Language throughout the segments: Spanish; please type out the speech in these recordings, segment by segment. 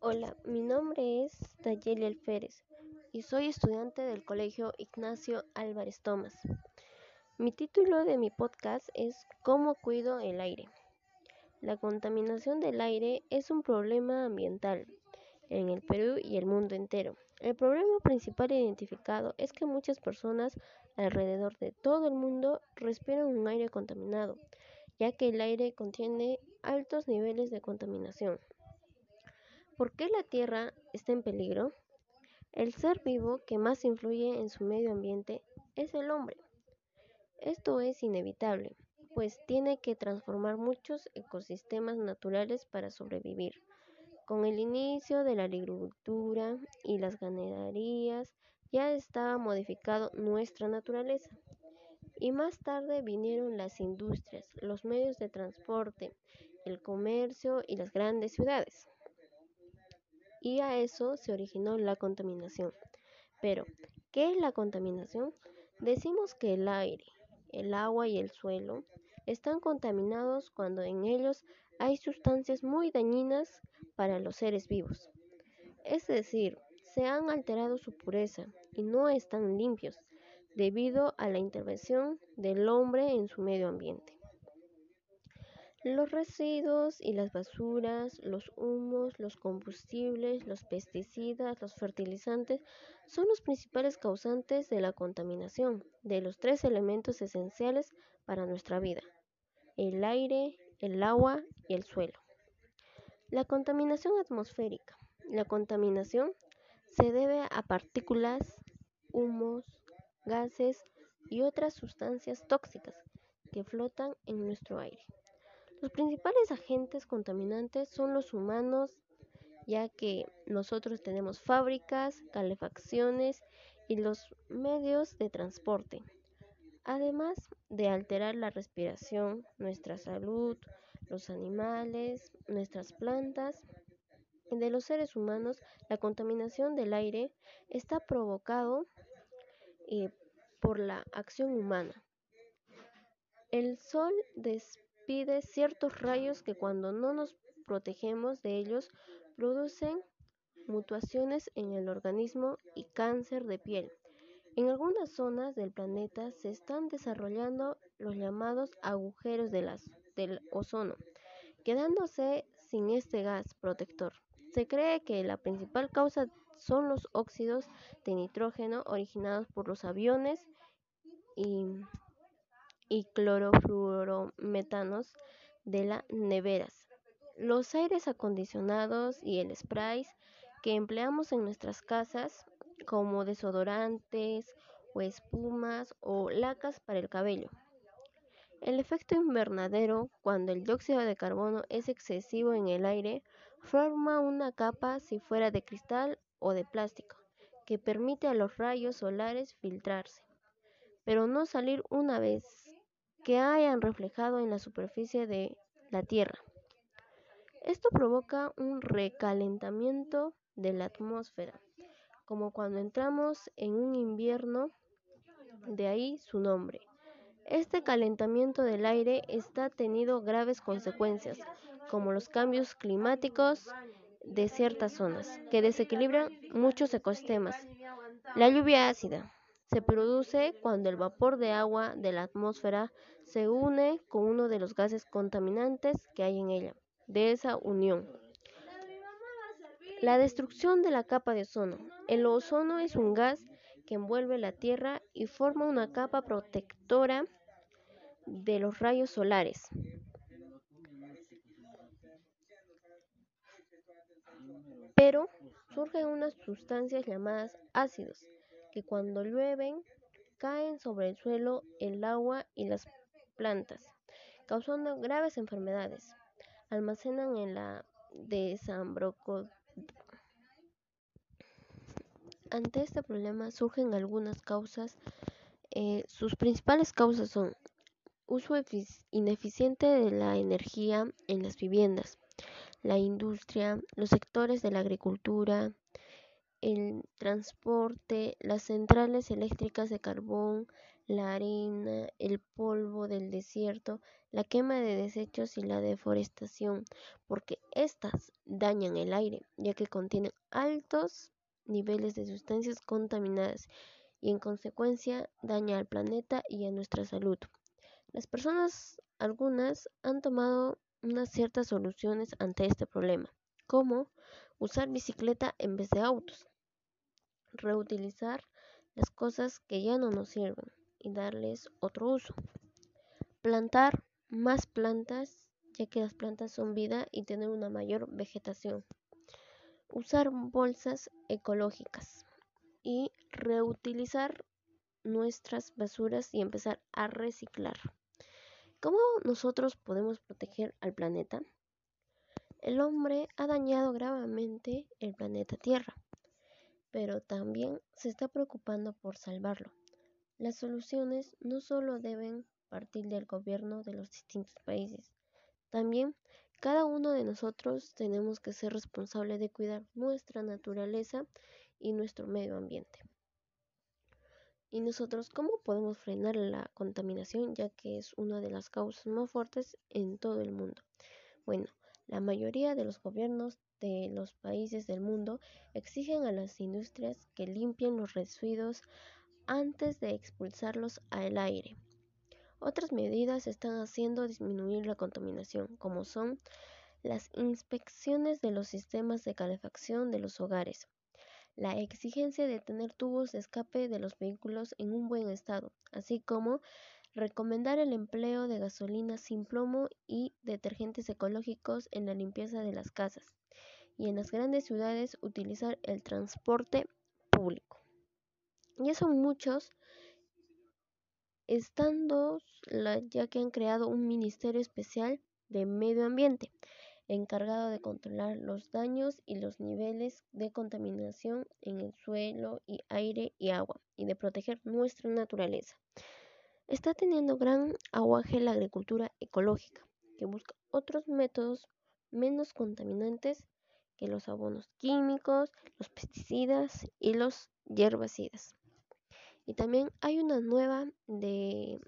Hola, mi nombre es Dayeli Alférez y soy estudiante del Colegio Ignacio Álvarez Tomás. Mi título de mi podcast es ¿Cómo cuido el aire? La contaminación del aire es un problema ambiental en el Perú y el mundo entero. El problema principal identificado es que muchas personas alrededor de todo el mundo respiran un aire contaminado, ya que el aire contiene altos niveles de contaminación. ¿Por qué la Tierra está en peligro? El ser vivo que más influye en su medio ambiente es el hombre. Esto es inevitable, pues tiene que transformar muchos ecosistemas naturales para sobrevivir. Con el inicio de la agricultura y las ganaderías ya estaba modificado nuestra naturaleza. Y más tarde vinieron las industrias, los medios de transporte, el comercio y las grandes ciudades y a eso se originó la contaminación. Pero, ¿qué es la contaminación? Decimos que el aire, el agua y el suelo están contaminados cuando en ellos hay sustancias muy dañinas para los seres vivos. Es decir, se han alterado su pureza y no están limpios debido a la intervención del hombre en su medio ambiente. Los residuos y las basuras, los humos, los combustibles, los pesticidas, los fertilizantes son los principales causantes de la contaminación de los tres elementos esenciales para nuestra vida, el aire, el agua y el suelo. La contaminación atmosférica. La contaminación se debe a partículas, humos, gases y otras sustancias tóxicas que flotan en nuestro aire. Los principales agentes contaminantes son los humanos, ya que nosotros tenemos fábricas, calefacciones y los medios de transporte, además de alterar la respiración, nuestra salud, los animales, nuestras plantas. De los seres humanos, la contaminación del aire está provocado eh, por la acción humana. El sol despierta pide ciertos rayos que cuando no nos protegemos de ellos producen mutaciones en el organismo y cáncer de piel. En algunas zonas del planeta se están desarrollando los llamados agujeros del ozono, quedándose sin este gas protector. Se cree que la principal causa son los óxidos de nitrógeno originados por los aviones y y clorofluorometanos de las neveras. Los aires acondicionados y el spray que empleamos en nuestras casas como desodorantes o espumas o lacas para el cabello. El efecto invernadero, cuando el dióxido de carbono es excesivo en el aire, forma una capa si fuera de cristal o de plástico, que permite a los rayos solares filtrarse, pero no salir una vez que hayan reflejado en la superficie de la Tierra. Esto provoca un recalentamiento de la atmósfera, como cuando entramos en un invierno, de ahí su nombre. Este calentamiento del aire está tenido graves consecuencias, como los cambios climáticos de ciertas zonas, que desequilibran muchos ecosistemas. La lluvia ácida se produce cuando el vapor de agua de la atmósfera se une con uno de los gases contaminantes que hay en ella. De esa unión. La destrucción de la capa de ozono. El ozono es un gas que envuelve la Tierra y forma una capa protectora de los rayos solares. Pero surgen unas sustancias llamadas ácidos que cuando llueven caen sobre el suelo, el agua y las plantas, causando graves enfermedades. Almacenan en la desambroco. Ante este problema surgen algunas causas. Eh, sus principales causas son uso ineficiente de la energía en las viviendas, la industria, los sectores de la agricultura, el transporte, las centrales eléctricas de carbón, la arena, el polvo del desierto, la quema de desechos y la deforestación, porque éstas dañan el aire, ya que contienen altos niveles de sustancias contaminadas y en consecuencia daña al planeta y a nuestra salud. Las personas, algunas, han tomado unas ciertas soluciones ante este problema, como usar bicicleta en vez de autos, reutilizar las cosas que ya no nos sirven y darles otro uso, plantar más plantas, ya que las plantas son vida y tener una mayor vegetación, usar bolsas ecológicas y reutilizar nuestras basuras y empezar a reciclar. ¿Cómo nosotros podemos proteger al planeta? El hombre ha dañado gravemente el planeta Tierra, pero también se está preocupando por salvarlo. Las soluciones no solo deben partir del gobierno de los distintos países, también cada uno de nosotros tenemos que ser responsable de cuidar nuestra naturaleza y nuestro medio ambiente. ¿Y nosotros cómo podemos frenar la contaminación ya que es una de las causas más fuertes en todo el mundo? Bueno, la mayoría de los gobiernos de los países del mundo exigen a las industrias que limpien los residuos antes de expulsarlos al aire. Otras medidas están haciendo disminuir la contaminación, como son las inspecciones de los sistemas de calefacción de los hogares, la exigencia de tener tubos de escape de los vehículos en un buen estado, así como recomendar el empleo de gasolina sin plomo y detergentes ecológicos en la limpieza de las casas y en las grandes ciudades utilizar el transporte público. Y eso muchos estando ya que han creado un ministerio especial de medio ambiente encargado de controlar los daños y los niveles de contaminación en el suelo y aire y agua y de proteger nuestra naturaleza. Está teniendo gran aguaje la agricultura ecológica, que busca otros métodos menos contaminantes que los abonos químicos, los pesticidas y los hierbicidas. Y también hay una nueva de,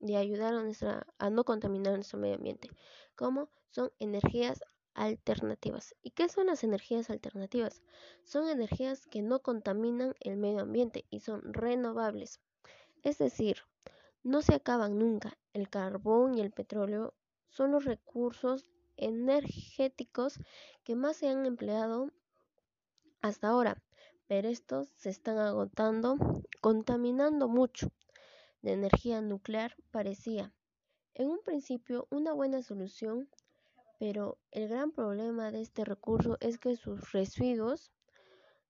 de ayudar a, a no contaminar nuestro medio ambiente, como son energías alternativas. ¿Y qué son las energías alternativas? Son energías que no contaminan el medio ambiente y son renovables. Es decir, no se acaban nunca. El carbón y el petróleo son los recursos energéticos que más se han empleado hasta ahora, pero estos se están agotando, contaminando mucho. De energía nuclear parecía en un principio una buena solución pero el gran problema de este recurso es que sus residuos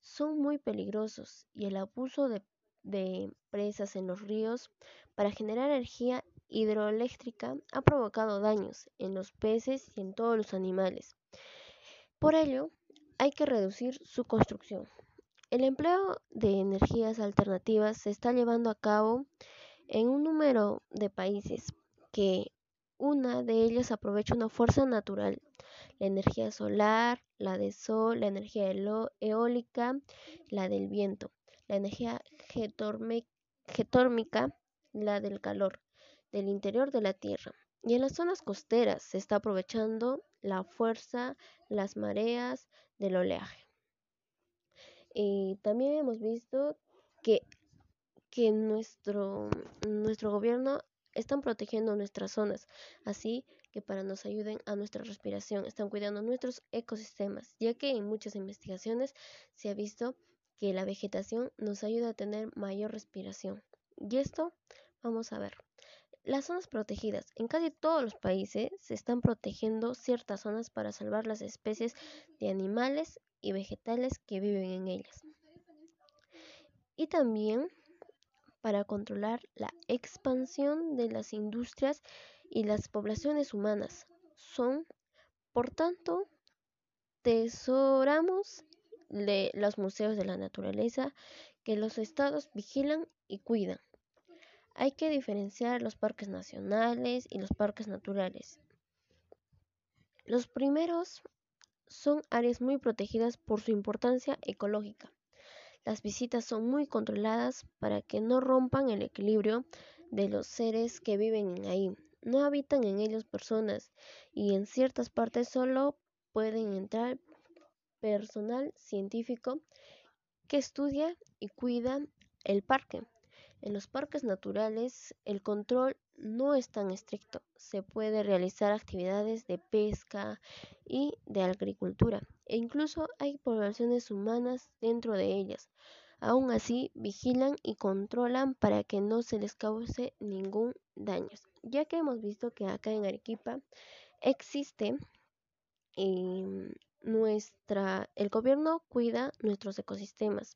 son muy peligrosos y el abuso de, presas en los ríos para generar energía hidroeléctrica ha provocado daños en los peces y en todos los animales. Por ello, hay que reducir su construcción. El empleo de energías alternativas se está llevando a cabo en un número de países que una de ellas aprovecha una fuerza natural, la energía solar, la de sol, la energía eólica, la del viento, la energía getórmica, la del calor, del interior de la Tierra. Y en las zonas costeras se está aprovechando la fuerza, las mareas del oleaje. Y también hemos visto que, que nuestro, nuestro gobierno están protegiendo nuestras zonas, así que para nos ayuden a nuestra respiración, están cuidando nuestros ecosistemas, ya que en muchas investigaciones se ha visto que la vegetación nos ayuda a tener mayor respiración. Y esto vamos a ver. Las zonas protegidas. En casi todos los países se están protegiendo ciertas zonas para salvar las especies de animales y vegetales que viven en ellas. Y también para controlar la expansión de las industrias y las poblaciones humanas. Son, por tanto, tesoramos de los museos de la naturaleza que los estados vigilan y cuidan. Hay que diferenciar los parques nacionales y los parques naturales. Los primeros son áreas muy protegidas por su importancia ecológica. Las visitas son muy controladas para que no rompan el equilibrio de los seres que viven ahí. no habitan en ellos personas y en ciertas partes solo pueden entrar personal científico que estudia y cuida el parque. En los parques naturales el control no es tan estricto. Se puede realizar actividades de pesca y de agricultura e incluso hay poblaciones humanas dentro de ellas. Aún así, vigilan y controlan para que no se les cause ningún daño. Ya que hemos visto que acá en Arequipa existe em, nuestra, el gobierno cuida nuestros ecosistemas.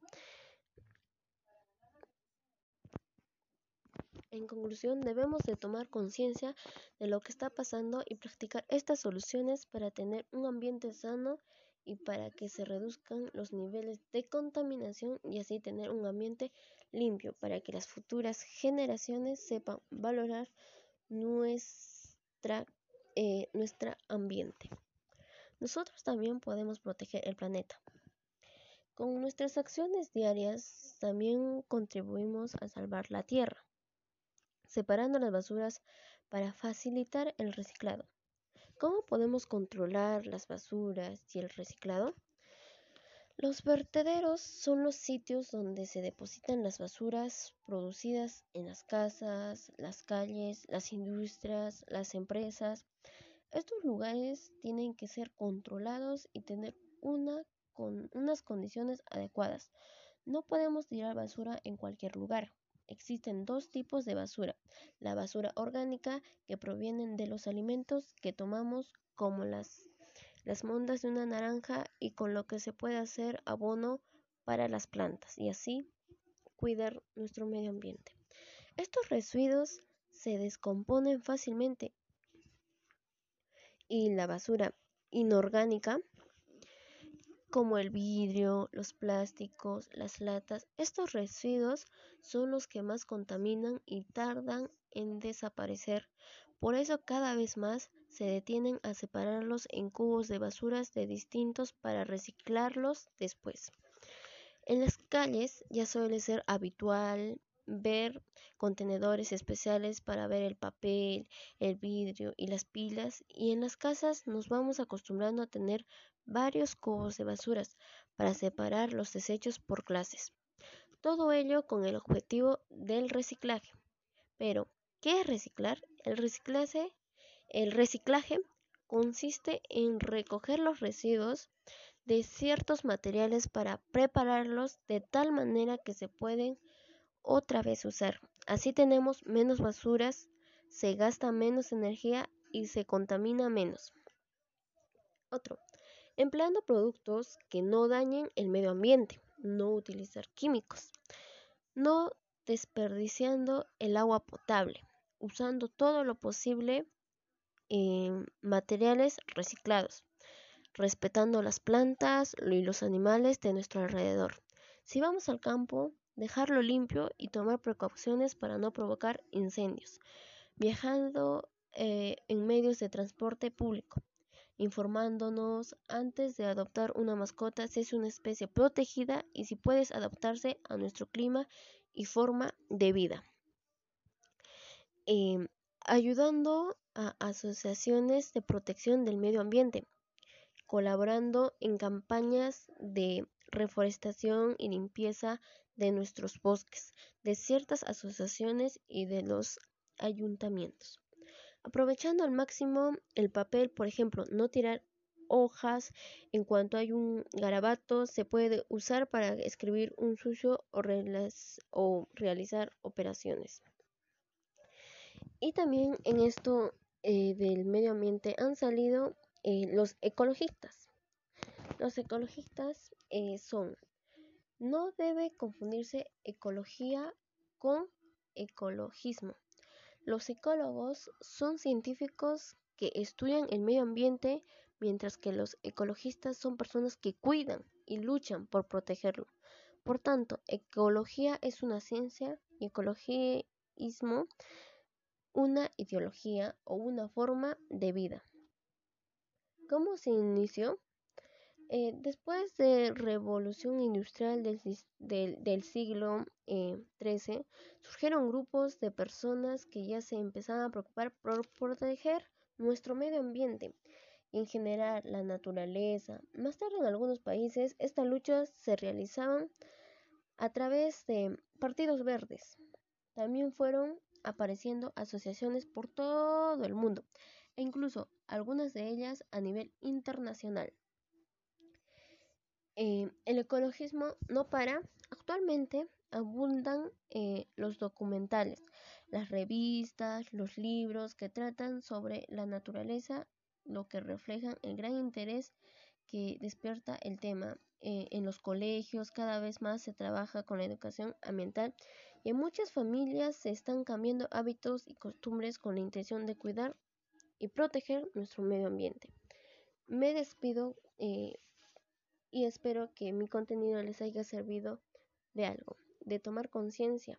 En conclusión, debemos de tomar conciencia de lo que está pasando y practicar estas soluciones para tener un ambiente sano y para que se reduzcan los niveles de contaminación y así tener un ambiente limpio para que las futuras generaciones sepan valorar nuestra, eh, nuestro ambiente. Nosotros también podemos proteger el planeta. Con nuestras acciones diarias también contribuimos a salvar la Tierra, separando las basuras para facilitar el reciclado. ¿Cómo podemos controlar las basuras y el reciclado? Los vertederos son los sitios donde se depositan las basuras producidas en las casas, las calles, las industrias, las empresas. Estos lugares tienen que ser controlados y tener una, con unas condiciones adecuadas. No podemos tirar basura en cualquier lugar. Existen dos tipos de basura. La basura orgánica que provienen de los alimentos que tomamos como las, las mondas de una naranja y con lo que se puede hacer abono para las plantas y así cuidar nuestro medio ambiente. Estos residuos se descomponen fácilmente y la basura inorgánica como el vidrio, los plásticos, las latas. Estos residuos son los que más contaminan y tardan en desaparecer. Por eso cada vez más se detienen a separarlos en cubos de basuras de distintos para reciclarlos después. En las calles ya suele ser habitual ver contenedores especiales para ver el papel, el vidrio y las pilas y en las casas nos vamos acostumbrando a tener varios cubos de basuras para separar los desechos por clases. Todo ello con el objetivo del reciclaje. Pero, ¿qué es reciclar? El reciclaje, el reciclaje consiste en recoger los residuos de ciertos materiales para prepararlos de tal manera que se pueden otra vez usar. Así tenemos menos basuras, se gasta menos energía y se contamina menos. Otro, empleando productos que no dañen el medio ambiente, no utilizar químicos, no desperdiciando el agua potable, usando todo lo posible en materiales reciclados, respetando las plantas y los animales de nuestro alrededor. Si vamos al campo, dejarlo limpio y tomar precauciones para no provocar incendios, viajando eh, en medios de transporte público, informándonos antes de adoptar una mascota si es una especie protegida y si puedes adaptarse a nuestro clima y forma de vida. Em, ayudando a asociaciones de protección del medio ambiente, colaborando en campañas de reforestación y limpieza de nuestros bosques, de ciertas asociaciones y de los ayuntamientos. Aprovechando al máximo el papel, por ejemplo, no tirar hojas en cuanto hay un garabato se puede usar para escribir un sucio o, realizar operaciones. Y también en esto eh, del medio ambiente han salido eh, los ecologistas. Los ecologistas eh, son no debe confundirse ecología con ecologismo. Los ecólogos son científicos que estudian el medio ambiente, mientras que los ecologistas son personas que cuidan y luchan por protegerlo. Por tanto, ecología es una ciencia y ecologismo una ideología o una forma de vida. ¿Cómo se inició? Eh, después de revolución industrial del, siglo XIII, eh, surgieron grupos de personas que ya se empezaban a preocupar por proteger nuestro medio ambiente y en general la naturaleza. Más tarde en algunos países estas luchas se realizaban a través de partidos verdes. También fueron apareciendo asociaciones por todo el mundo e incluso algunas de ellas a nivel internacional. Eh, el ecologismo no para. Actualmente abundan eh, los documentales, las revistas, los libros que tratan sobre la naturaleza, lo que reflejan el gran interés que despierta el tema. Eh, en los colegios cada vez más se trabaja con la educación ambiental y en muchas familias se están cambiando hábitos y costumbres con la intención de cuidar y proteger nuestro medio ambiente. Me despido y espero que mi contenido les haya servido de algo, de tomar conciencia.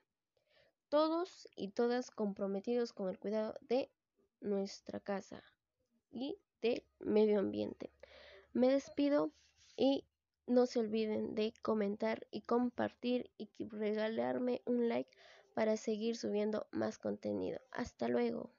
Todos y todas comprometidos con el cuidado de nuestra casa y del medio ambiente. Me despido y no se olviden de comentar y compartir y regalarme un like para seguir subiendo más contenido. Hasta luego.